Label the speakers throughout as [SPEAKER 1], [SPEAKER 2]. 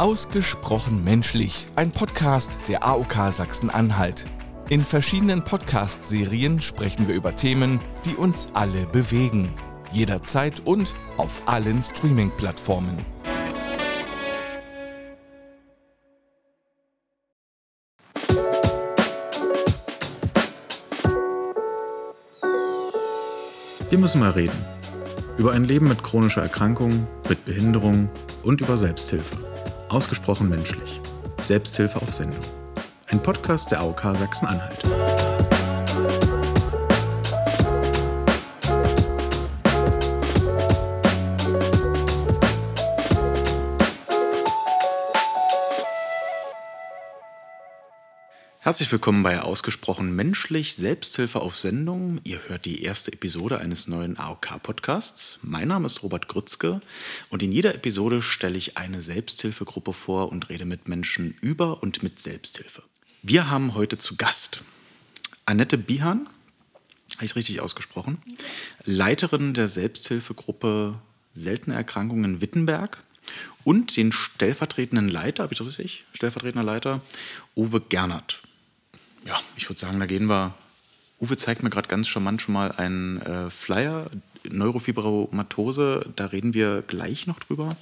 [SPEAKER 1] Ausgesprochen menschlich, ein Podcast der AOK Sachsen-Anhalt. In verschiedenen Podcast-Serien sprechen wir über Themen, die uns alle bewegen. Jederzeit und auf allen Streaming-Plattformen.
[SPEAKER 2] Wir müssen mal reden. Über ein Leben mit chronischer Erkrankung, mit Behinderung und über Selbsthilfe. Ausgesprochen menschlich. Selbsthilfe auf Sendung. Ein Podcast der AOK Sachsen-Anhalt. Herzlich willkommen bei Ausgesprochen Menschlich Selbsthilfe auf Sendung. Ihr hört die erste Episode eines neuen AOK-Podcasts. Mein Name ist Robert Grützke und in jeder Episode stelle ich eine Selbsthilfegruppe vor und rede mit Menschen über und mit Selbsthilfe. Wir haben heute zu Gast Annette Bihan, habe ich richtig ausgesprochen, Leiterin der Selbsthilfegruppe Seltene Erkrankungen Wittenberg und den stellvertretenden Leiter, habe ich das richtig? Stellvertretender Leiter Uwe Gernert ja, ich würde sagen, da gehen wir. Uwe zeigt mir gerade ganz charmant schon mal einen äh, Flyer, Neurofibromatose, da reden wir gleich noch drüber.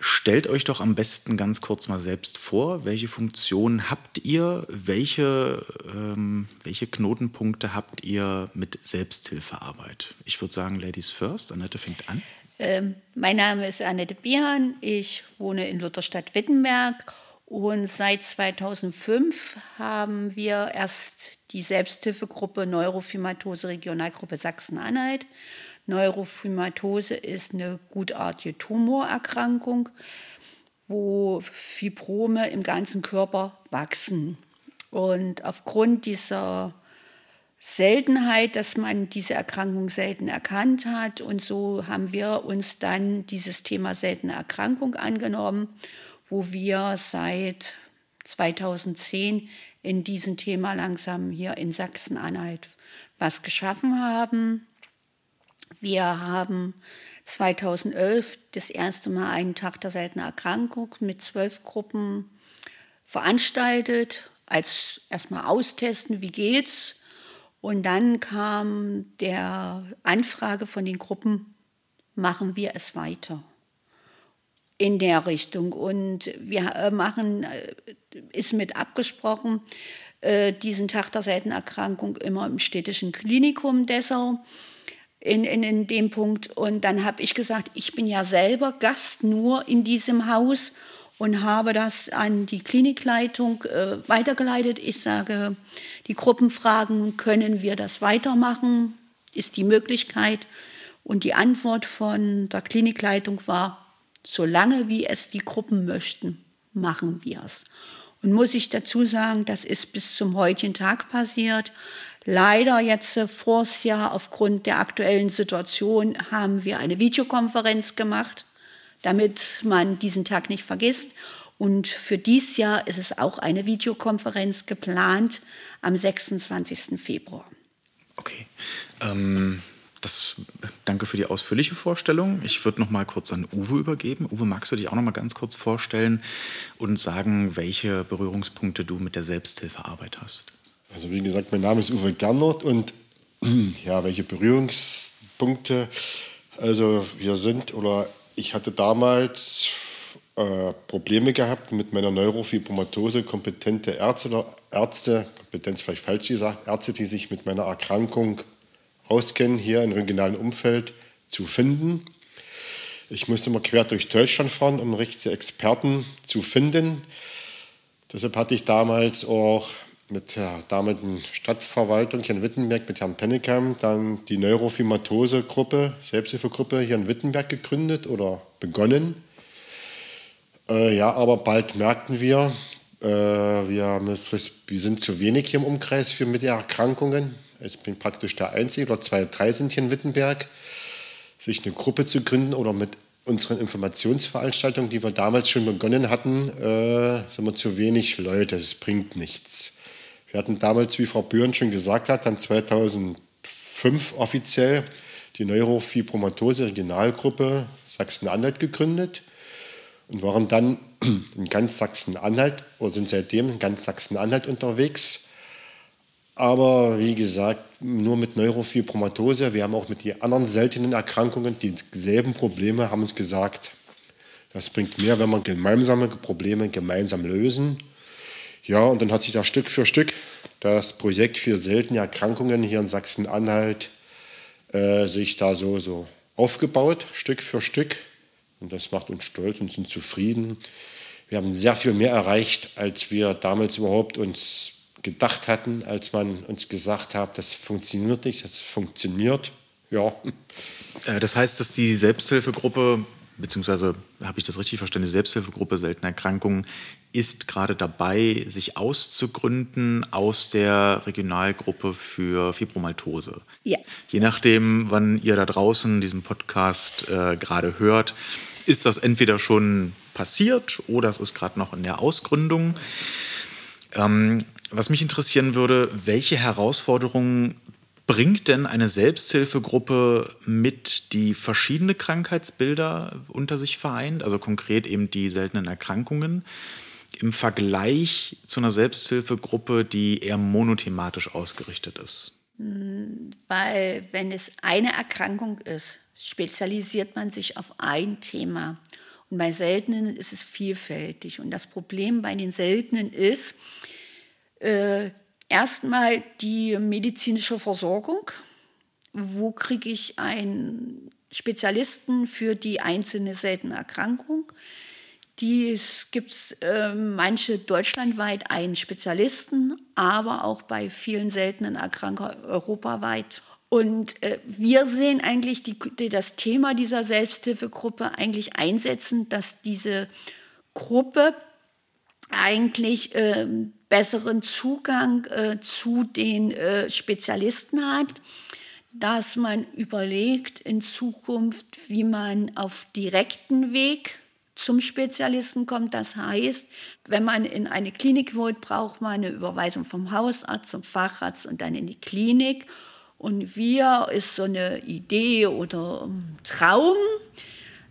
[SPEAKER 2] Stellt euch doch am besten ganz kurz mal selbst vor, welche Funktionen habt ihr, welche, ähm, welche Knotenpunkte habt ihr mit Selbsthilfearbeit? Ich würde sagen, Ladies first. Annette fängt an.
[SPEAKER 3] Ähm, mein Name ist Annette Bierhahn. Ich wohne in Lutherstadt-Wittenberg und seit 2005 haben wir erst die Selbsthilfegruppe Neurofibromatose Regionalgruppe Sachsen-Anhalt. Neurofibromatose ist eine gutartige Tumorerkrankung, wo Fibrome im ganzen Körper wachsen. Und aufgrund dieser Seltenheit, dass man diese Erkrankung selten erkannt hat. Und so haben wir uns dann dieses Thema seltene Erkrankung angenommen wo wir seit 2010 in diesem Thema langsam hier in Sachsen-Anhalt was geschaffen haben. Wir haben 2011 das erste Mal einen Tag der seltenen Erkrankung mit zwölf Gruppen veranstaltet, als erstmal austesten, wie geht's. Und dann kam der Anfrage von den Gruppen, machen wir es weiter in der Richtung. Und wir äh, machen, äh, ist mit abgesprochen, äh, diesen Tag der Seitenerkrankung immer im städtischen Klinikum Dessau. In, in, in dem Punkt. Und dann habe ich gesagt, ich bin ja selber Gast nur in diesem Haus und habe das an die Klinikleitung äh, weitergeleitet. Ich sage, die Gruppen fragen, können wir das weitermachen? Ist die Möglichkeit? Und die Antwort von der Klinikleitung war, solange wie es die Gruppen möchten, machen wir es. Und muss ich dazu sagen, das ist bis zum heutigen Tag passiert. Leider jetzt äh, vors Jahr aufgrund der aktuellen Situation haben wir eine Videokonferenz gemacht, damit man diesen Tag nicht vergisst. Und für dieses Jahr ist es auch eine Videokonferenz geplant am 26. Februar.
[SPEAKER 2] Okay. Ähm das, danke für die ausführliche Vorstellung. Ich würde noch mal kurz an Uwe übergeben. Uwe, magst du dich auch noch mal ganz kurz vorstellen und sagen, welche Berührungspunkte du mit der Selbsthilfearbeit hast?
[SPEAKER 4] Also wie gesagt, mein Name ist Uwe Gernert und ja, welche Berührungspunkte? Also wir sind oder ich hatte damals äh, Probleme gehabt mit meiner Neurofibromatose, kompetente Ärzte Ärzte, Kompetenz vielleicht falsch gesagt, Ärzte, die sich mit meiner Erkrankung auskennen, hier im regionalen Umfeld zu finden. Ich musste mal quer durch Deutschland fahren, um richtige Experten zu finden. Deshalb hatte ich damals auch mit der damaligen Stadtverwaltung hier in Wittenberg, mit Herrn Pennekam, dann die Neurofibromatose-Gruppe, Selbsthilfegruppe hier in Wittenberg gegründet oder begonnen. Äh, ja, aber bald merkten wir, äh, wir, wir sind zu wenig hier im Umkreis für mit Erkrankungen. Ich bin praktisch der Einzige, oder zwei, drei sind hier in Wittenberg, sich eine Gruppe zu gründen oder mit unseren Informationsveranstaltungen, die wir damals schon begonnen hatten, äh, sind wir zu wenig Leute. Es bringt nichts. Wir hatten damals, wie Frau Bürn schon gesagt hat, dann 2005 offiziell die Neurofibromatose Regionalgruppe Sachsen-Anhalt gegründet. und waren dann in ganz Sachsen-Anhalt oder sind seitdem in ganz Sachsen-Anhalt unterwegs. Aber wie gesagt, nur mit Neurofibromatose. Wir haben auch mit den anderen seltenen Erkrankungen dieselben Probleme, haben uns gesagt, das bringt mehr, wenn wir gemeinsame Probleme gemeinsam lösen. Ja, und dann hat sich da Stück für Stück das Projekt für seltene Erkrankungen hier in Sachsen-Anhalt äh, sich da so, so aufgebaut, Stück für Stück. Und das macht uns stolz und sind zufrieden. Wir haben sehr viel mehr erreicht, als wir damals überhaupt uns gedacht hatten, als man uns gesagt hat, das funktioniert nicht, das funktioniert. Ja.
[SPEAKER 2] Äh, das heißt, dass die Selbsthilfegruppe, beziehungsweise habe ich das richtig verstanden, die Selbsthilfegruppe seltene Erkrankungen ist gerade dabei, sich auszugründen aus der Regionalgruppe für Fibromaltose.
[SPEAKER 3] Ja.
[SPEAKER 2] Je nachdem, wann ihr da draußen diesen Podcast äh, gerade hört, ist das entweder schon passiert oder es ist gerade noch in der Ausgründung. Ähm, was mich interessieren würde, welche Herausforderungen bringt denn eine Selbsthilfegruppe mit, die verschiedene Krankheitsbilder unter sich vereint, also konkret eben die seltenen Erkrankungen? im Vergleich zu einer Selbsthilfegruppe, die eher monothematisch ausgerichtet ist?
[SPEAKER 3] Weil wenn es eine Erkrankung ist, spezialisiert man sich auf ein Thema. Und bei Seltenen ist es vielfältig. Und das Problem bei den Seltenen ist äh, erstmal die medizinische Versorgung. Wo kriege ich einen Spezialisten für die einzelne seltene Erkrankung? Dies gibt es äh, manche deutschlandweit einen Spezialisten, aber auch bei vielen seltenen Erkrankungen europaweit. Und äh, wir sehen eigentlich die, die, das Thema dieser Selbsthilfegruppe eigentlich einsetzen, dass diese Gruppe eigentlich äh, besseren Zugang äh, zu den äh, Spezialisten hat, dass man überlegt in Zukunft, wie man auf direkten Weg zum Spezialisten kommt. Das heißt, wenn man in eine Klinik wohnt, braucht man eine Überweisung vom Hausarzt zum Facharzt und dann in die Klinik. Und wir ist so eine Idee oder Traum,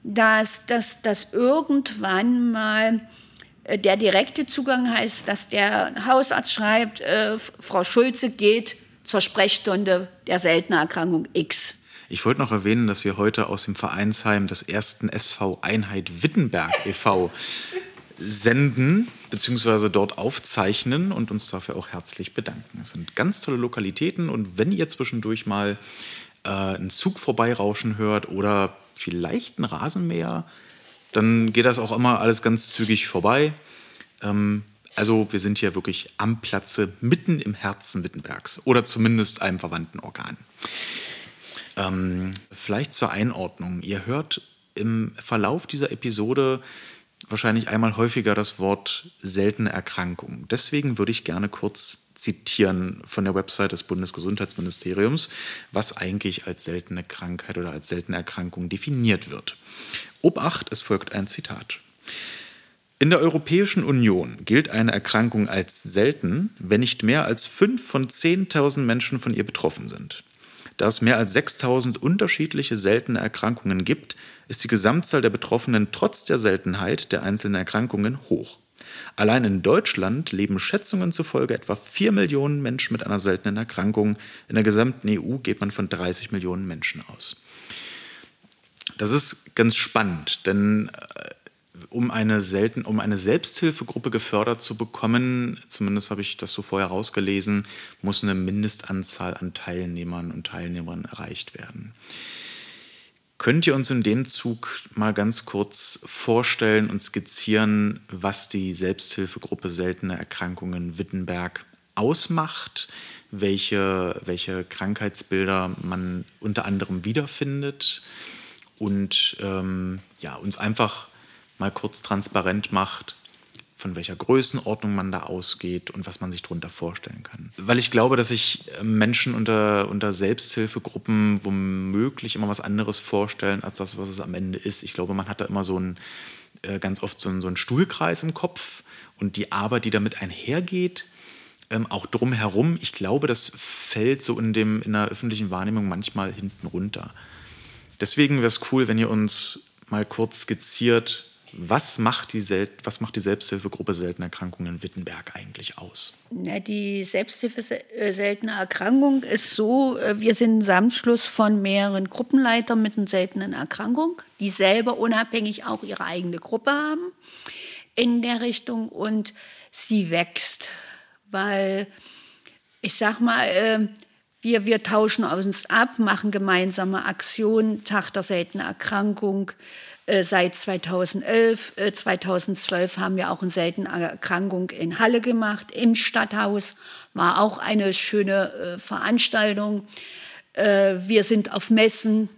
[SPEAKER 3] dass das dass irgendwann mal der direkte Zugang heißt, dass der Hausarzt schreibt, äh, Frau Schulze geht zur Sprechstunde der seltenen Erkrankung X.
[SPEAKER 2] Ich wollte noch erwähnen, dass wir heute aus dem Vereinsheim des ersten SV Einheit Wittenberg e.V. senden bzw. dort aufzeichnen und uns dafür auch herzlich bedanken. Es sind ganz tolle Lokalitäten und wenn ihr zwischendurch mal äh, einen Zug vorbeirauschen hört oder vielleicht ein Rasenmäher, dann geht das auch immer alles ganz zügig vorbei. Ähm, also wir sind hier wirklich am Platze mitten im Herzen Wittenbergs oder zumindest einem verwandten Organ. Ähm, vielleicht zur Einordnung. Ihr hört im Verlauf dieser Episode wahrscheinlich einmal häufiger das Wort seltene Erkrankung. Deswegen würde ich gerne kurz zitieren von der Website des Bundesgesundheitsministeriums, was eigentlich als seltene Krankheit oder als seltene Erkrankung definiert wird. Obacht, es folgt ein Zitat. In der Europäischen Union gilt eine Erkrankung als selten, wenn nicht mehr als fünf von 10.000 Menschen von ihr betroffen sind. Da es mehr als 6000 unterschiedliche seltene Erkrankungen gibt, ist die Gesamtzahl der Betroffenen trotz der Seltenheit der einzelnen Erkrankungen hoch. Allein in Deutschland leben Schätzungen zufolge etwa 4 Millionen Menschen mit einer seltenen Erkrankung. In der gesamten EU geht man von 30 Millionen Menschen aus. Das ist ganz spannend, denn äh, um eine, selten, um eine Selbsthilfegruppe gefördert zu bekommen, zumindest habe ich das so vorher rausgelesen, muss eine Mindestanzahl an Teilnehmern und Teilnehmern erreicht werden. Könnt ihr uns in dem Zug mal ganz kurz vorstellen und skizzieren, was die Selbsthilfegruppe Seltene Erkrankungen Wittenberg ausmacht, welche, welche Krankheitsbilder man unter anderem wiederfindet und ähm, ja, uns einfach mal kurz transparent macht, von welcher Größenordnung man da ausgeht und was man sich darunter vorstellen kann. Weil ich glaube, dass sich äh, Menschen unter, unter Selbsthilfegruppen womöglich immer was anderes vorstellen, als das, was es am Ende ist. Ich glaube, man hat da immer so ein, äh, ganz oft so einen, so Stuhlkreis im Kopf und die Arbeit, die damit einhergeht, ähm, auch drumherum, ich glaube, das fällt so in, dem, in der öffentlichen Wahrnehmung manchmal hinten runter. Deswegen wäre es cool, wenn ihr uns mal kurz skizziert, Was macht die, Sel was macht die Selbsthilfegruppe Seltene Erkrankungen in Wittenberg eigentlich aus?
[SPEAKER 3] Na, die Selbsthilfe äh, Seltene Erkrankung ist so, äh, wir sind ein Zusammenschluss von mehreren Gruppenleitern mit einer seltenen Erkrankung, die selber unabhängig auch ihre eigene Gruppe haben in der Richtung und sie wächst, weil ich sag mal, äh, wir, wir tauschen uns ab, machen gemeinsame Aktionen, Tag der seltenen Erkrankung, äh, seit 2011. 2012 äh, haben wir auch eine seltene Erkrankung in Halle gemacht, im Stadthaus. War auch eine schöne äh, Veranstaltung. wir sind auf Messen,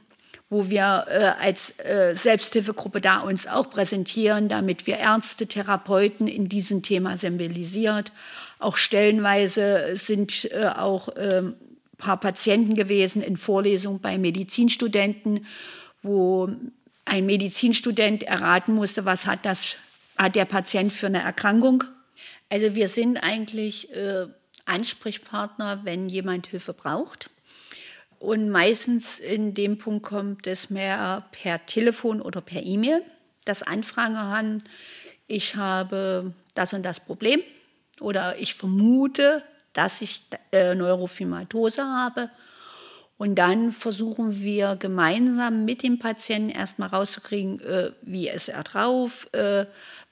[SPEAKER 3] wo wir als Selbsthilfegruppe da uns auch präsentieren, damit wir Ärzte, Therapeuten in diesem Thema sensibilisiert. Auch stellenweise sind auch ein ähm, paar Patienten gewesen in Vorlesungen bei Medizinstudenten, wo ein Medizinstudent erraten musste, was hat, das, hat der Patient für eine Erkrankung. Also wir sind eigentlich äh, Ansprechpartner, wenn jemand Hilfe braucht. Und meistens in dem Punkt kommt es mehr per Telefon oder per E-Mail, dass Anfragen haben, ich habe das und das Problem oder ich vermute, dass ich äh, Neurofibromatose habe und dann versuchen wir gemeinsam mit dem Patienten erstmal rauszukriegen, äh, wie ist er drauf, äh,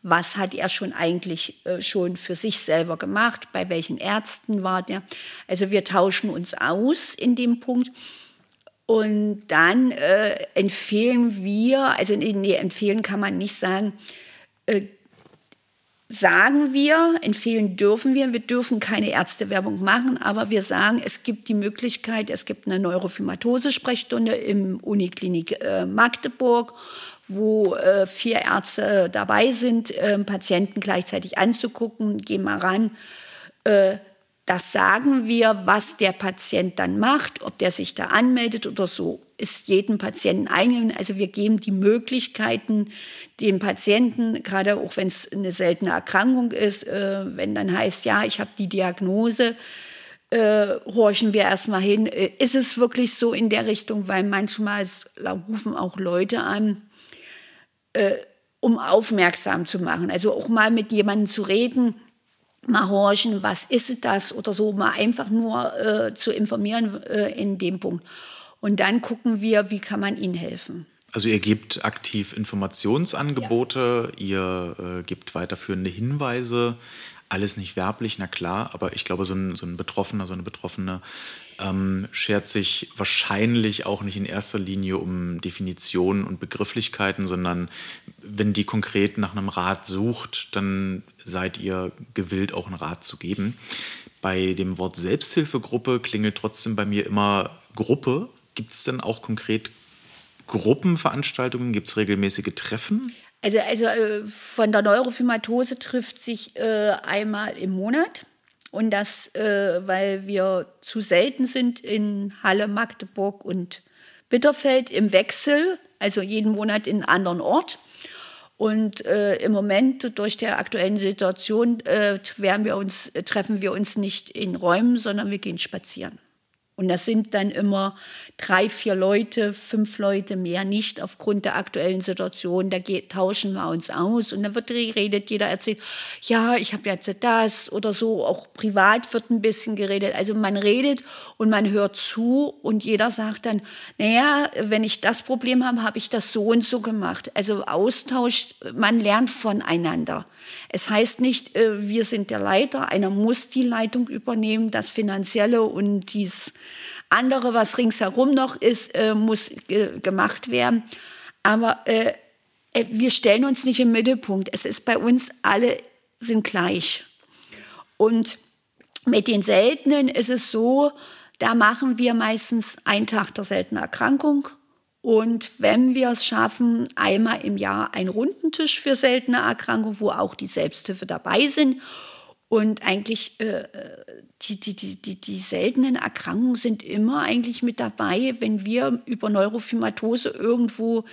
[SPEAKER 3] was hat er schon eigentlich äh, schon für sich selber gemacht, bei welchen Ärzten war der. Also wir tauschen uns aus in dem Punkt. Und dann äh, empfehlen wir, also nee, empfehlen kann man nicht sagen, äh, sagen wir, empfehlen dürfen wir, wir dürfen keine Ärztewerbung machen, aber wir sagen, es gibt die Möglichkeit, es gibt eine Neurofibromatose-Sprechstunde im Uniklinik äh, Magdeburg, wo äh, vier Ärzte dabei sind, äh, Patienten gleichzeitig anzugucken, geh mal ran. Das sagen wir, was der Patient dann macht, ob der sich da anmeldet oder so ist jedem Patienten eigen. Also wir geben die Möglichkeiten dem Patienten, gerade auch wenn es eine seltene Erkrankung ist, äh, wenn dann heißt, ja, ich habe die Diagnose, äh, horchen wir erstmal hin. Äh, ist es wirklich so in der Richtung? Weil manchmal rufen auch Leute an, äh, um aufmerksam zu machen. Also auch mal mit jemandem zu reden, mal horchen, was ist das oder so, mal einfach nur äh, zu informieren äh, in dem Punkt. Und dann gucken wir, wie kann man ihnen helfen.
[SPEAKER 2] Also ihr gebt aktiv Informationsangebote, ja. ihr äh, gebt weiterführende Hinweise, alles nicht werblich, na klar, aber ich glaube, so ein, so ein Betroffener, so eine Betroffene ähm, schert sich wahrscheinlich auch nicht in erster Linie um Definitionen und Begrifflichkeiten, sondern wenn die konkret nach einem Rat sucht, dann seid ihr gewillt, auch einen Rat zu geben. Bei dem Wort Selbsthilfegruppe klingelt trotzdem bei mir immer Gruppe. Gibt es denn auch konkret Gruppenveranstaltungen? Gibt es regelmäßige Treffen?
[SPEAKER 3] Also, also äh, von der Neurofibromatose trifft sich äh, einmal im Monat. Und das, äh, weil wir zu selten sind in Halle, Magdeburg und Bitterfeld im Wechsel, also jeden Monat in einen anderen Ort. Und äh, im Moment durch der aktuellen Situation äh, wir uns, treffen wir uns nicht in Räumen, sondern wir gehen spazieren. Und das sind dann immer drei, vier Leute, fünf Leute mehr nicht aufgrund der aktuellen Situation. Da geht, tauschen wir uns aus und dann wird geredet, jeder erzählt, ja, ich habe jetzt das oder so. Auch privat wird ein bisschen geredet. Also man redet und man hört zu und jeder sagt dann, naja, wenn ich das Problem habe, habe ich das so und so gemacht. Also Austausch, man lernt voneinander. Es heißt nicht, äh, wir sind der Leiter, einer muss die Leitung übernehmen, das Finanzielle und dies andere, was ringsherum noch ist, äh, muss gemacht werden. Aber äh, wir stellen uns nicht im Mittelpunkt. Es ist bei uns, alle sind gleich. Und mit den Seltenen ist es so, da machen wir meistens einen Tag der seltenen Erkrankung und wenn wir es schaffen, einmal im Jahr einen Rundentisch für seltene Erkrankungen, wo auch die Selbsthilfe dabei sind. Und eigentlich äh, die, die, die, die, die seltenen Erkrankungen sind immer eigentlich mit dabei, wenn wir über Neurofibromatose irgendwo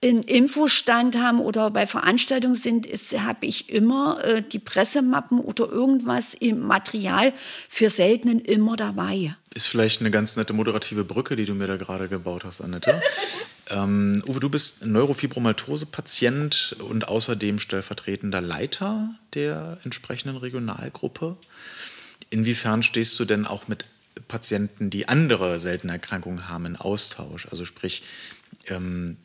[SPEAKER 3] in Infostand haben oder bei Veranstaltungen sind, habe ich immer äh, die Pressemappen oder irgendwas im Material für Seltenen immer dabei.
[SPEAKER 2] Ist vielleicht eine ganz nette moderative Brücke, die du mir da gerade gebaut hast, Annette. Ähm, Uwe, du bist Neurofibromaltose-Patient und außerdem stellvertretender Leiter der entsprechenden Regionalgruppe. Inwiefern stehst du denn auch mit Patienten, die andere seltene Erkrankungen haben, in Austausch? Also sprich, ähm,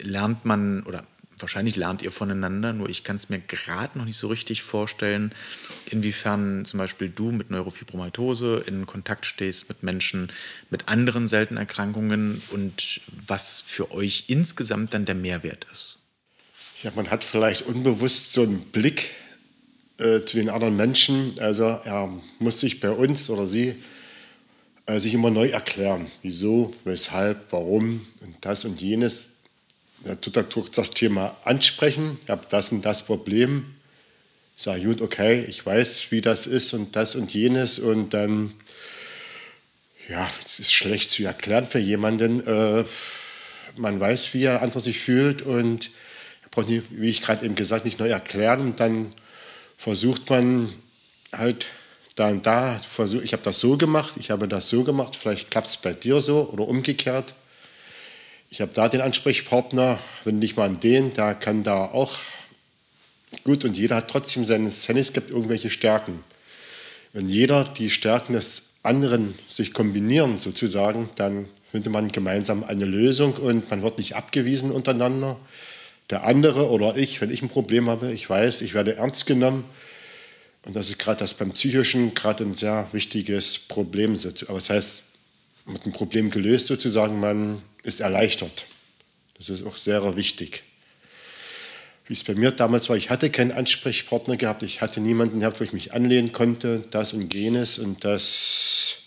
[SPEAKER 2] lernt man oder wahrscheinlich lernt ihr voneinander, nur ich kann es mir gerade noch nicht so richtig vorstellen, inwiefern zum Beispiel du mit Neurofibromatose in Kontakt stehst mit Menschen mit anderen seltenen Erkrankungen und was für euch insgesamt dann der Mehrwert ist.
[SPEAKER 4] Ja, man hat vielleicht unbewusst so einen Blick äh, zu den anderen Menschen. Also er muss sich bei uns oder sie äh, sich immer neu erklären, wieso, weshalb, warum und das und jenes. Er tut das Thema ansprechen, ich habe das und das Problem. Ich sage, gut, okay, ich weiß, wie das ist und das und jenes und dann, ja, es ist schlecht zu erklären für jemanden. Äh, man weiß, wie er andere sich fühlt und braucht, nicht, wie ich gerade eben gesagt, nicht neu erklären und dann versucht man halt da und da, ich habe das so gemacht, ich habe das so gemacht, vielleicht klappt es bei dir so oder umgekehrt. Ich habe da den Ansprechpartner, wenn nicht mal an den, da kann da auch gut und jeder hat trotzdem seine Szene, es gibt irgendwelche Stärken. Wenn jeder die Stärken des anderen sich kombinieren sozusagen, dann findet man gemeinsam eine Lösung und man wird nicht abgewiesen untereinander. Der andere oder ich, wenn ich ein Problem habe, ich weiß, ich werde ernst genommen und das ist gerade das beim Psychischen gerade ein sehr wichtiges Problem. Aber das heißt, man hat ein Problem gelöst sozusagen, man ist erleichtert. Das ist auch sehr wichtig. Wie es bei mir damals war, ich hatte keinen Ansprechpartner gehabt, ich hatte niemanden gehabt, wo ich mich anlehnen konnte, das und jenes und das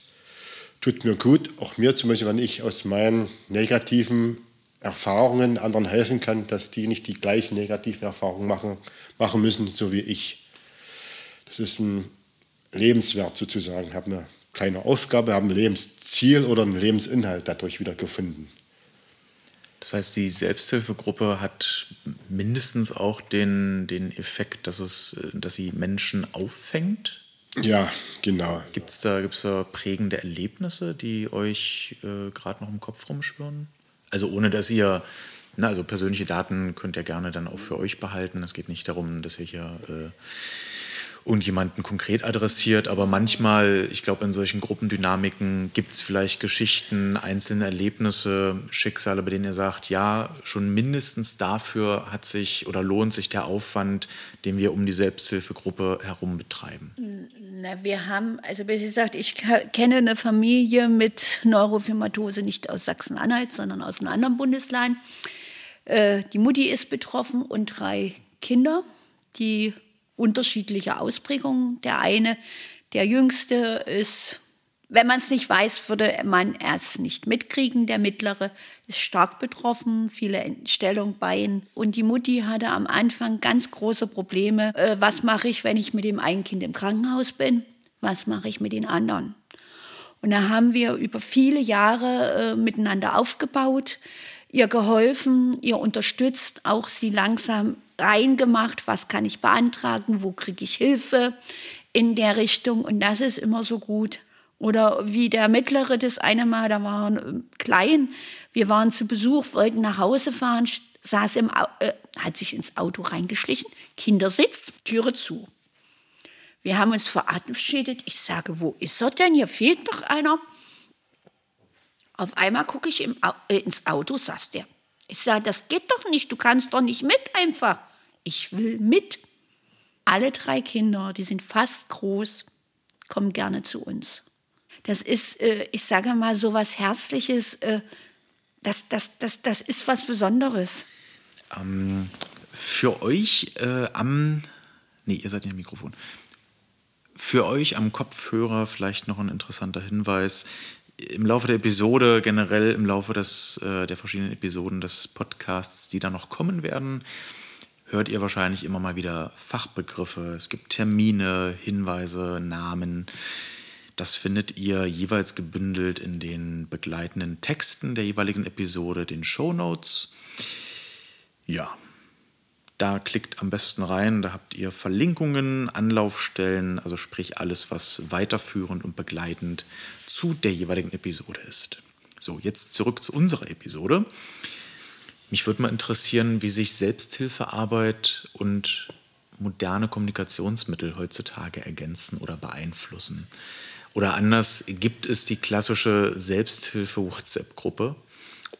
[SPEAKER 4] tut mir gut. Auch mir zum Beispiel, wenn ich aus meinen negativen Erfahrungen anderen helfen kann, dass die nicht die gleichen negativen Erfahrungen machen, machen müssen, so wie ich. Das ist ein Lebenswert sozusagen, haben eine kleine Aufgabe, haben ein Lebensziel oder einen Lebensinhalt dadurch wieder gefunden.
[SPEAKER 2] Das heißt, die Selbsthilfegruppe hat mindestens auch den, den Effekt, dass, es, dass sie Menschen auffängt?
[SPEAKER 4] Ja, genau.
[SPEAKER 2] Gibt es da, gibt's da prägende Erlebnisse, die euch äh, gerade noch im Kopf rumschwirren? Also ohne dass ihr, na, also persönliche Daten könnt ihr gerne dann auch für euch behalten. Es geht nicht darum, dass ihr hier äh, und jemanden konkret adressiert. Aber manchmal, ich glaube, in solchen Gruppendynamiken gibt es vielleicht Geschichten, einzelne Erlebnisse, Schicksale, bei denen ihr sagt, ja, schon mindestens dafür hat sich oder lohnt sich der Aufwand, den wir um die Selbsthilfegruppe herum betreiben.
[SPEAKER 3] Na, wir haben, also wie gesagt, ich kenne eine Familie mit Neurofibromatose nicht aus Sachsen-Anhalt, sondern aus einem anderen Bundesland. Äh, die Mutti ist betroffen und drei Kinder, die unterschiedliche Ausprägungen. Der eine, der jüngste ist, wenn man es nicht weiß, würde man es nicht mitkriegen. Der mittlere ist stark betroffen, viele Entstellung Bein. Und die Mutti hatte am Anfang ganz große Probleme. Äh, was mache ich, wenn ich mit dem einen Kind im Krankenhaus bin? Was mache ich mit den anderen? Und da haben wir über viele Jahre äh, miteinander aufgebaut, ihr geholfen, ihr unterstützt, auch sie langsam reingemacht, was kann ich beantragen, wo kriege ich Hilfe in der Richtung. Und das ist immer so gut. Oder wie der Mittlere das eine Mal, da waren ähm, klein, wir waren zu Besuch, wollten nach Hause fahren, saß im, äh, hat sich ins Auto reingeschlichen, Kindersitz, Türe zu. Wir haben uns verabschiedet. Ich sage, wo ist er denn? Hier fehlt doch einer. Auf einmal gucke ich im, äh, ins Auto, saß der. Ich sage, das geht doch nicht, du kannst doch nicht mit einfach. Ich will mit. Alle drei Kinder, die sind fast groß, kommen gerne zu uns. Das ist, äh, ich sage mal, so was Herzliches, äh, das, das, das, das ist was Besonderes.
[SPEAKER 2] Ähm, für euch äh, am, nee, ihr seid nicht am Mikrofon. Für euch am Kopfhörer vielleicht noch ein interessanter Hinweis im Laufe der Episode, generell im Laufe des, äh, der verschiedenen Episoden des Podcasts, die da noch kommen werden, hört ihr wahrscheinlich immer mal wieder Fachbegriffe. Es gibt Termine, Hinweise, Namen. Das findet ihr jeweils gebündelt in den begleitenden Texten der jeweiligen Episode, den Show Notes. Ja, da klickt am besten rein, da habt ihr Verlinkungen, Anlaufstellen, also sprich alles, was weiterführend und begleitend zu der jeweiligen Episode ist. So, jetzt zurück zu unserer Episode. Mich würde mal interessieren, wie sich Selbsthilfearbeit und moderne Kommunikationsmittel heutzutage ergänzen oder beeinflussen. Oder anders, gibt es die klassische Selbsthilfe-WhatsApp-Gruppe?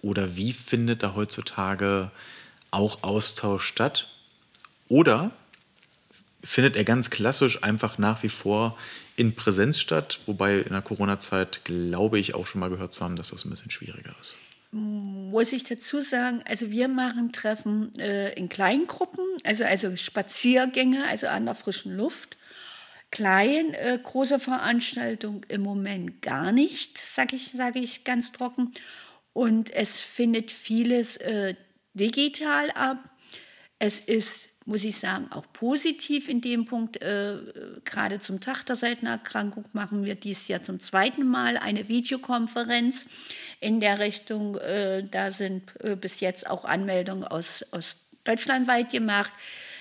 [SPEAKER 2] Oder wie findet da heutzutage auch Austausch statt? Oder findet er ganz klassisch einfach nach wie vor in Präsenz statt, wobei in der Corona-Zeit glaube ich auch schon mal gehört zu haben, dass das ein bisschen schwieriger ist.
[SPEAKER 3] Muss ich dazu sagen, also wir machen Treffen äh, in Kleingruppen, also, also Spaziergänge, also an der frischen Luft. Klein, äh, große Veranstaltung im Moment gar nicht, sage ich, sag ich ganz trocken. Und es findet vieles äh, digital ab. Es ist muss ich sagen, auch positiv in dem Punkt. Äh, gerade zum Tag der Seitenerkrankung machen wir dies Jahr zum zweiten Mal eine Videokonferenz in der Richtung. Äh, da sind äh, bis jetzt auch Anmeldungen aus, aus deutschlandweit gemacht.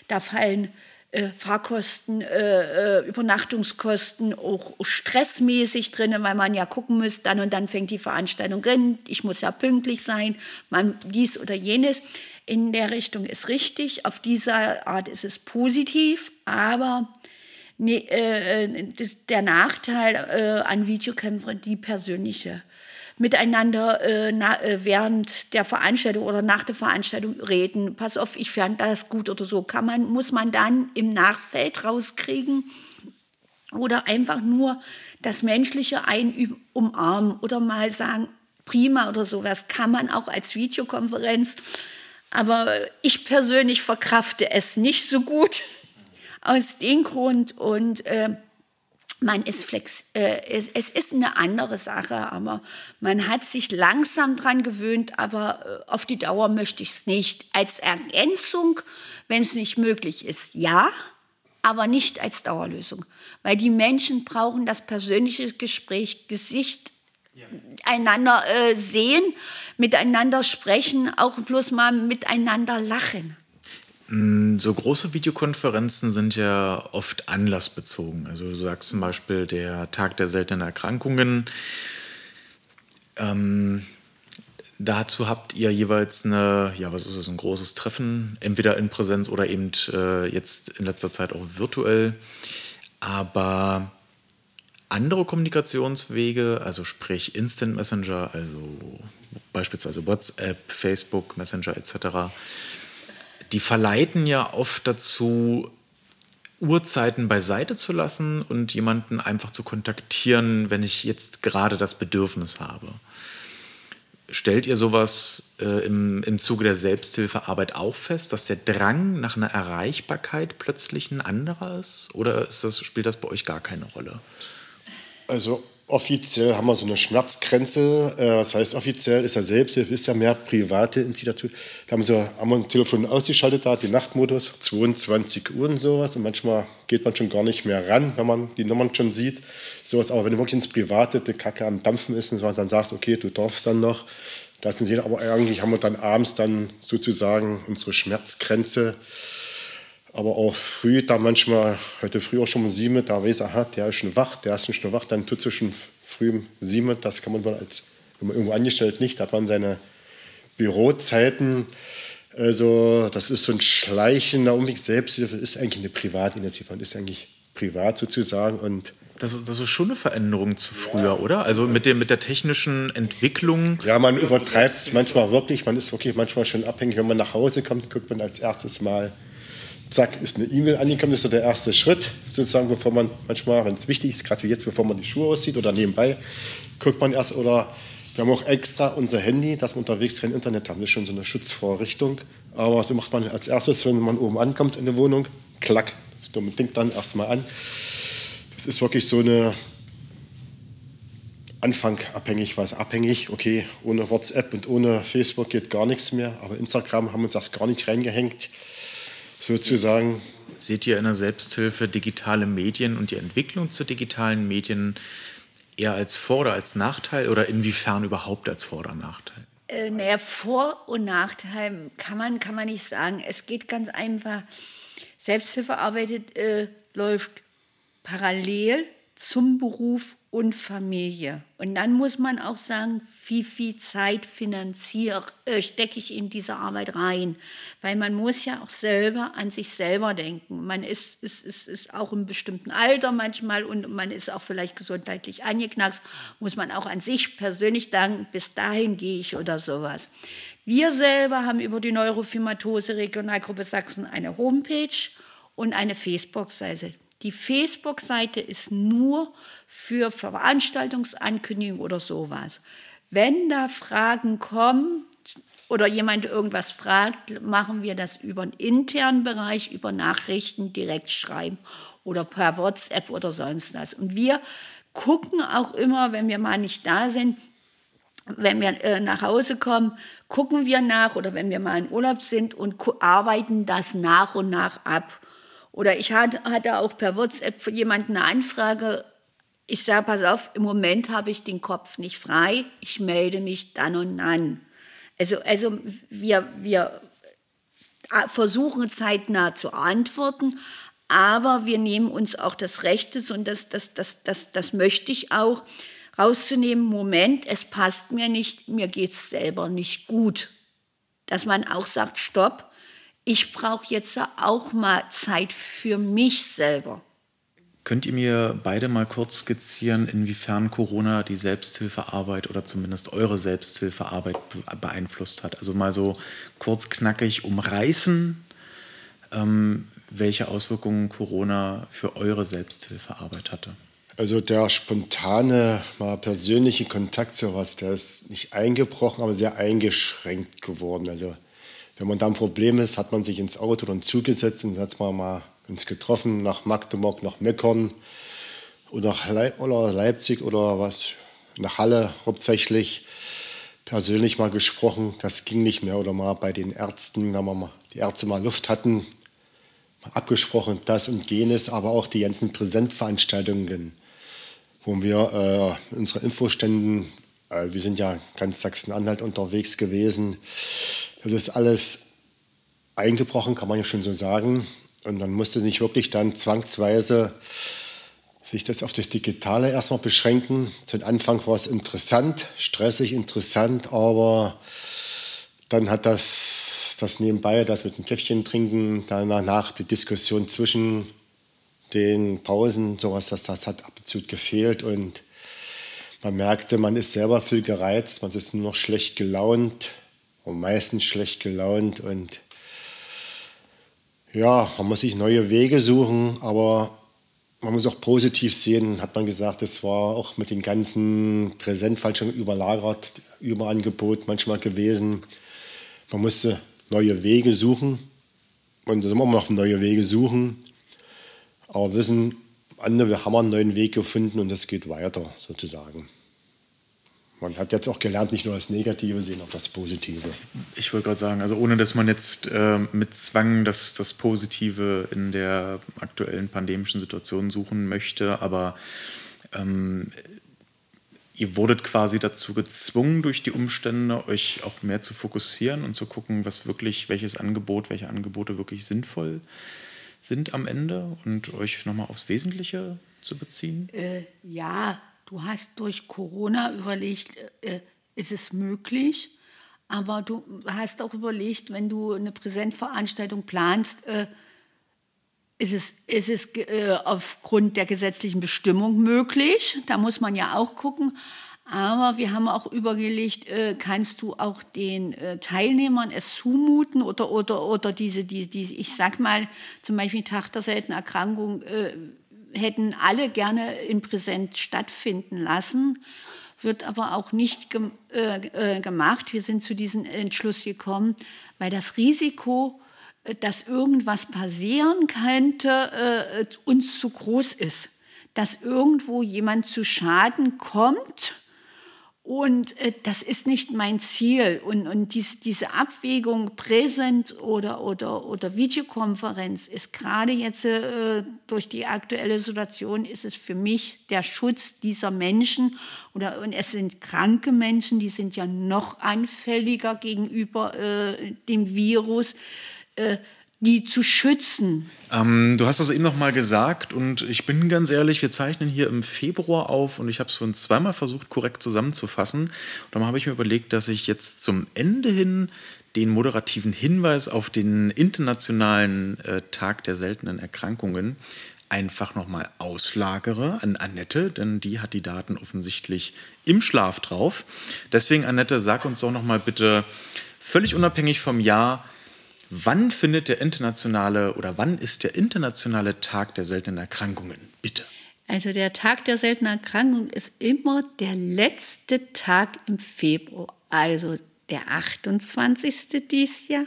[SPEAKER 3] Da fallen äh, Fahrkosten, äh, äh, Übernachtungskosten auch stressmäßig drin, weil man ja gucken muss, dann und dann fängt die Veranstaltung an, ich muss ja pünktlich sein, man dies oder jenes in der Richtung ist richtig, auf diese Art ist es positiv, aber ne, äh, das, der Nachteil äh, an Videokämpfern, die persönliche miteinander äh, na, äh, während der Veranstaltung oder nach der Veranstaltung reden. Pass auf, ich fand das gut oder so. Kann man, muss man dann im Nachfeld rauskriegen oder einfach nur das Menschliche ein umarmen oder mal sagen, prima oder sowas kann man auch als Videokonferenz aber ich persönlich verkrafte es nicht so gut aus dem Grund und äh, man ist flex, äh, es, es, ist eine andere Sache, aber man hat sich langsam dran gewöhnt, aber äh, auf die Dauer möchte ich es nicht. Als Ergänzung, wenn es nicht möglich ist, ja, aber nicht als Dauerlösung, weil die Menschen brauchen das persönliche Gespräch, Gesicht einander äh, sehen, miteinander sprechen, auch bloß mal miteinander lachen.
[SPEAKER 2] Mm, so große Videokonferenzen sind ja oft anlassbezogen. Also du sagst zum Beispiel der Tag der seltenen Erkrankungen. Ähm, dazu habt ihr jeweils eine, ja, was ist das, ein großes Treffen, entweder in Präsenz oder eben äh, jetzt in letzter Zeit auch virtuell. Aber andere Kommunikationswege, also sprich Instant Messenger, also beispielsweise WhatsApp, Facebook, Messenger etc., die verleiten ja oft dazu, Uhrzeiten beiseite zu lassen und jemanden einfach zu kontaktieren, wenn ich jetzt gerade das Bedürfnis habe. Stellt ihr sowas äh, im, im Zuge der Selbsthilfearbeit auch fest, dass der Drang nach einer Erreichbarkeit plötzlich ein anderer ist? Oder ist das, spielt das bei euch gar keine Rolle?
[SPEAKER 4] Also offiziell haben wir so eine Schmerzgrenze. Äh, das heißt, offiziell ist ja Selbsthilfe, ist ja mehr private Initiative. Da haben, so, haben wir ein Telefon ausgeschaltet, da den Nachtmodus, 22 Uhr und sowas. Und manchmal geht man schon gar nicht mehr ran, wenn man die Nummern schon sieht. Sowas. Aber wenn du wirklich ins Private die Kacke am Dampfen ist und so, dann sagst du, okay, du darfst dann noch. Das sind aber eigentlich haben wir dann abends dann sozusagen unsere Schmerzgrenze aber auch früh, da manchmal, heute früh auch schon um sieben, da weiß er, aha, der ist schon wach, der ist schon wach, dann tut es schon früh um sieben, das kann man wohl als, wenn man irgendwo angestellt nicht, da hat man seine Bürozeiten, also das ist so ein schleichender Umweg, Selbsthilfe ist eigentlich eine Privatinitiative, ist eigentlich privat sozusagen und
[SPEAKER 2] das, das, ist schon eine Veränderung zu früher, ja. oder? Also mit, dem, mit der technischen Entwicklung.
[SPEAKER 4] Ja, man übertreibt es manchmal wirklich. Man ist wirklich manchmal schon abhängig. Wenn man nach Hause kommt, guckt man als erstes mal zack, ist eine E-Mail angekommen. Das ist so der erste Schritt, sozusagen, bevor man manchmal, wenn es wichtig ist, gerade wie jetzt, bevor man die Schuhe aussieht oder nebenbei, guckt man erst oder wir haben auch extra unser Handy, dass wir unterwegs kein Internet haben. Das ist schon so eine Schutzvorrichtung. Aber so macht man als erstes, wenn man oben ankommt in der Wohnung, klack, das Ding dann erstmal an. Das ist wirklich so eine Anfang abhängig, was abhängig, okay, ohne WhatsApp und ohne Facebook geht gar nichts mehr, aber Instagram haben uns das gar nicht reingehängt sozusagen.
[SPEAKER 2] Seht ihr in der Selbsthilfe digitale Medien und die Entwicklung zu digitalen Medien eher als Vor- oder als Nachteil oder inwiefern überhaupt als Vor- oder Nachteil?
[SPEAKER 3] Äh, naja, Vor- und Nachteil kann man, kann man nicht sagen. Es geht ganz einfach. Selbsthilfe arbeitet, äh, läuft parallel zum Beruf und Familie. Und dann muss man auch sagen, wie viel Zeit finanziere, äh, stecke ich in diese Arbeit rein. Weil man muss ja auch selber an sich selber denken. Man ist, ist, ist, ist auch im bestimmten Alter manchmal und man ist auch vielleicht gesundheitlich angeknackst, muss man auch an sich persönlich sagen, bis dahin gehe ich oder sowas. Wir selber haben über die Neurofimatose Regionalgruppe Sachsen eine Homepage und eine Facebook-Seite. Die Facebook-Seite ist nur für Veranstaltungsankündigungen oder sowas. Wenn da Fragen kommen oder jemand irgendwas fragt, machen wir das über einen internen Bereich, über Nachrichten direkt schreiben oder per WhatsApp oder sonst was. Und wir gucken auch immer, wenn wir mal nicht da sind, wenn wir äh, nach Hause kommen, gucken wir nach oder wenn wir mal in Urlaub sind und arbeiten das nach und nach ab. Oder ich hatte auch per WhatsApp für jemanden eine Anfrage. Ich sage, pass auf, im Moment habe ich den Kopf nicht frei. Ich melde mich dann und dann. Also, also wir, wir versuchen zeitnah zu antworten, aber wir nehmen uns auch das Recht, und das, das, das, das, das möchte ich auch, rauszunehmen, Moment, es passt mir nicht, mir geht es selber nicht gut. Dass man auch sagt, stopp, ich brauche jetzt auch mal Zeit für mich selber.
[SPEAKER 2] Könnt ihr mir beide mal kurz skizzieren, inwiefern Corona die Selbsthilfearbeit oder zumindest eure Selbsthilfearbeit beeinflusst hat? Also mal so kurz knackig umreißen, ähm, welche Auswirkungen Corona für eure Selbsthilfearbeit hatte.
[SPEAKER 4] Also der spontane, mal persönliche Kontakt zu was, der ist nicht eingebrochen, aber sehr eingeschränkt geworden. Also wenn man da ein Problem ist, hat man sich ins Auto und zugesetzt und hat man mal uns getroffen nach Magdeburg, nach Meckern oder nach Leip oder Leipzig oder was, nach Halle hauptsächlich persönlich mal gesprochen. Das ging nicht mehr. Oder mal bei den Ärzten, wenn wir mal, die Ärzte mal Luft hatten, mal abgesprochen, das und jenes, aber auch die ganzen Präsentveranstaltungen, wo wir äh, unsere Infoständen, äh, wir sind ja ganz Sachsen-Anhalt unterwegs gewesen, das ist alles eingebrochen, kann man ja schon so sagen. Und man musste sich wirklich dann zwangsweise sich das auf das Digitale erstmal beschränken. Zu Anfang war es interessant, stressig interessant, aber dann hat das, das nebenbei, das mit dem Käffchen trinken, danach die Diskussion zwischen den Pausen, sowas, das, das hat absolut gefehlt und man merkte, man ist selber viel gereizt, man ist nur noch schlecht gelaunt und meistens schlecht gelaunt und ja, man muss sich neue Wege suchen, aber man muss auch positiv sehen, hat man gesagt, es war auch mit den ganzen Präsentfall schon überlagert, Überangebot manchmal gewesen. Man musste neue Wege suchen und da wir noch neue Wege suchen, aber wissen, andere haben einen neuen Weg gefunden und es geht weiter sozusagen man hat jetzt auch gelernt, nicht nur das Negative sehen, auch das Positive.
[SPEAKER 2] Ich wollte gerade sagen, also ohne dass man jetzt äh, mit Zwang das, das Positive in der aktuellen pandemischen Situation suchen möchte, aber ähm, ihr wurdet quasi dazu gezwungen durch die Umstände, euch auch mehr zu fokussieren und zu gucken, was wirklich, welches Angebot, welche Angebote wirklich sinnvoll sind am Ende und euch nochmal aufs Wesentliche zu beziehen?
[SPEAKER 3] Äh, ja, du hast durch Corona überlegt, äh, ist es möglich? Aber du hast auch überlegt, wenn du eine Präsentveranstaltung planst, äh, ist es, ist es äh, aufgrund der gesetzlichen Bestimmung möglich? Da muss man ja auch gucken. Aber wir haben auch überlegt, äh, kannst du auch den äh, Teilnehmern es zumuten oder, oder, oder diese, die, die, ich sag mal, zum Beispiel Tag der seltenen Erkrankung, äh, hätten alle gerne in Präsent stattfinden lassen, wird aber auch nicht ge äh, äh, gemacht. Wir sind zu diesem Entschluss gekommen, weil das Risiko, äh, dass irgendwas passieren könnte, äh, uns zu groß ist. Dass irgendwo jemand zu Schaden kommt und äh, das ist nicht mein Ziel. Und, und dies, diese Abwägung Präsent oder, oder, oder Videokonferenz ist gerade jetzt äh, durch die aktuelle Situation, ist es für mich der Schutz dieser Menschen. Oder, und es sind kranke Menschen, die sind ja noch anfälliger gegenüber äh, dem Virus. Die zu schützen.
[SPEAKER 2] Ähm, du hast das eben noch mal gesagt und ich bin ganz ehrlich, wir zeichnen hier im Februar auf und ich habe es schon zweimal versucht, korrekt zusammenzufassen. Und dann habe ich mir überlegt, dass ich jetzt zum Ende hin den moderativen Hinweis auf den internationalen äh, Tag der seltenen Erkrankungen einfach nochmal auslagere an Annette, denn die hat die Daten offensichtlich im Schlaf drauf. Deswegen, Annette, sag uns doch nochmal bitte, völlig unabhängig vom Jahr, wann findet der internationale oder wann ist der internationale Tag der seltenen Erkrankungen? Bitte.
[SPEAKER 3] Also der Tag der seltenen Erkrankung ist immer der letzte Tag im Februar, also der 28. dies Jahr.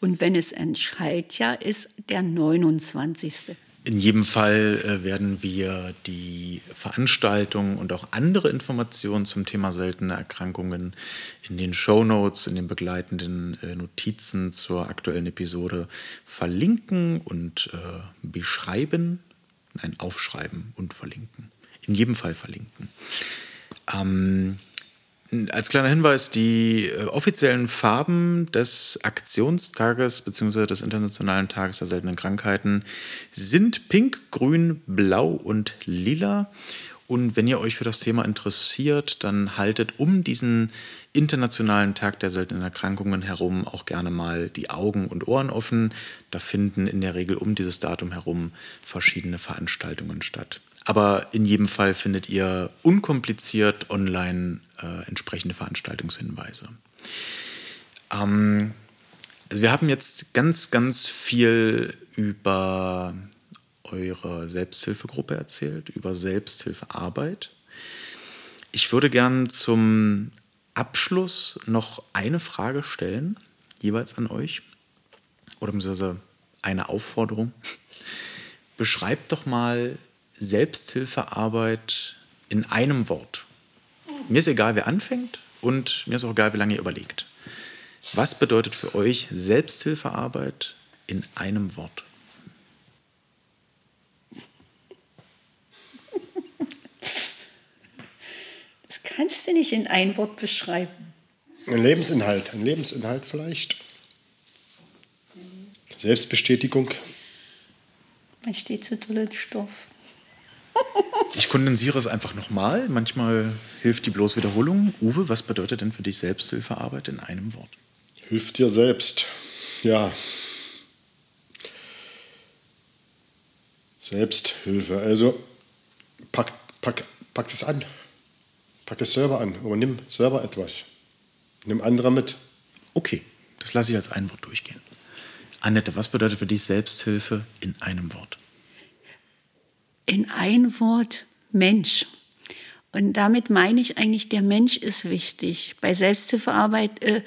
[SPEAKER 3] Und wenn es ein Schaltjahr ist, der 29.
[SPEAKER 2] In jedem Fall äh, werden wir die Veranstaltungen und auch andere Informationen zum Thema seltene Erkrankungen in den Show Notes, in den begleitenden äh, Notizen zur aktuellen Episode verlinken und äh, beschreiben, nein, aufschreiben und verlinken. In jedem Fall verlinken. Ähm, als kleiner Hinweis, die äh, offiziellen Farben des Aktionstages bzw. des Internationalen Tages der seltenen Krankheiten sind pink, grün, blau und lila. Und wenn ihr euch für das Thema interessiert, dann haltet um diesen Internationalen Tag der seltenen Erkrankungen herum auch gerne mal die Augen und Ohren offen. Da finden in der Regel um dieses Datum herum verschiedene Veranstaltungen statt. Aber in jedem Fall findet ihr unkompliziert online äh, entsprechende Veranstaltungshinweise. Ähm, also wir haben jetzt ganz, ganz viel über eure Selbsthilfegruppe erzählt, über Selbsthilfearbeit. Ich würde gern zum Abschluss noch eine Frage stellen, jeweils an euch, oder beziehungsweise eine Aufforderung. Beschreibt doch mal Selbsthilfearbeit in einem Wort. Mir ist egal, wer anfängt und mir ist auch egal, wie lange ihr überlegt. Was bedeutet für euch Selbsthilfearbeit in einem Wort?
[SPEAKER 3] Das kannst du nicht in ein Wort beschreiben.
[SPEAKER 4] Ein Lebensinhalt, ein Lebensinhalt vielleicht. Selbstbestätigung.
[SPEAKER 3] Man steht zu tollen Stoff.
[SPEAKER 2] Ich kondensiere es einfach nochmal. Manchmal hilft die bloß Wiederholung. Uwe, was bedeutet denn für dich Selbsthilfearbeit in einem Wort?
[SPEAKER 4] Hilf dir selbst. Ja. Selbsthilfe. Also pack, pack, pack es an. Pack es selber an. Aber nimm selber etwas. Nimm andere mit.
[SPEAKER 2] Okay, das lasse ich als ein Wort durchgehen. Annette, was bedeutet für dich Selbsthilfe in einem Wort?
[SPEAKER 3] In ein Wort Mensch. Und damit meine ich eigentlich, der Mensch ist wichtig. Bei Selbsthilfearbeit äh,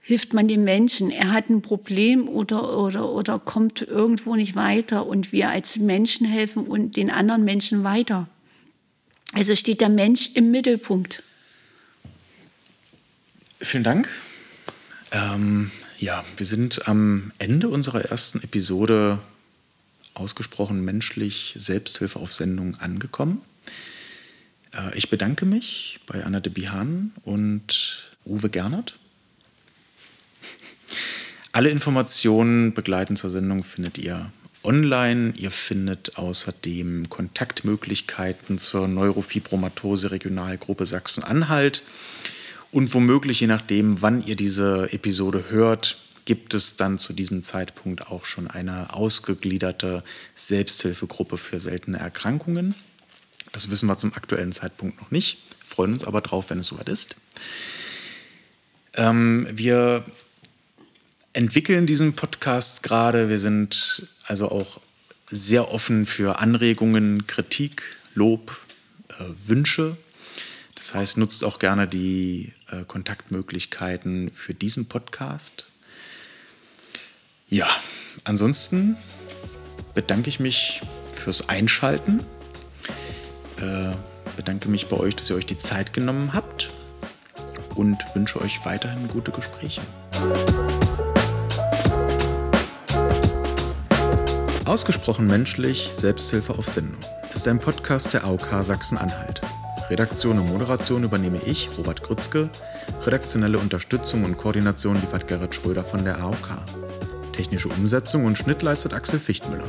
[SPEAKER 3] hilft man dem Menschen. Er hat ein Problem oder, oder, oder kommt irgendwo nicht weiter und wir als Menschen helfen und den anderen Menschen weiter. Also steht der Mensch im Mittelpunkt.
[SPEAKER 2] Vielen Dank. Ähm, ja, wir sind am Ende unserer ersten Episode ausgesprochen menschlich Selbsthilfe auf Sendung angekommen. Äh, ich bedanke mich bei Anna de Bihan und Uwe Gernert. Alle Informationen begleitend zur Sendung findet ihr online. Ihr findet außerdem Kontaktmöglichkeiten zur Neurofibromatose Regionalgruppe Sachsen-Anhalt. Und womöglich, je nachdem, wann ihr diese Episode hört, gibt es dann zu diesem Zeitpunkt auch schon eine ausgegliederte Selbsthilfegruppe für seltene Erkrankungen. Das wissen wir zum aktuellen Zeitpunkt noch nicht, freuen uns aber drauf, wenn es soweit ist. Ähm, wir entwickeln diesen Podcast gerade. Wir sind also auch sehr offen für Anregungen, Kritik, Lob, äh, Wünsche. Das heißt, nutzt auch gerne die äh, Kontaktmöglichkeiten für diesen Podcast. Ja, ansonsten bedanke ich mich fürs Einschalten. Äh, bedanke mich bei euch, dass ihr euch die Zeit genommen habt und wünsche euch weiterhin gute Gespräche. Ausgesprochen menschlich, Selbsthilfe auf Sendung ist ein Podcast der AOK Sachsen-Anhalt. Redaktion und Moderation übernehme ich, Robert Grützke. Redaktionelle Unterstützung und Koordination liefert Gerrit Schröder von der AOK. Technische Umsetzung und Schnitt leistet Axel Fichtmüller.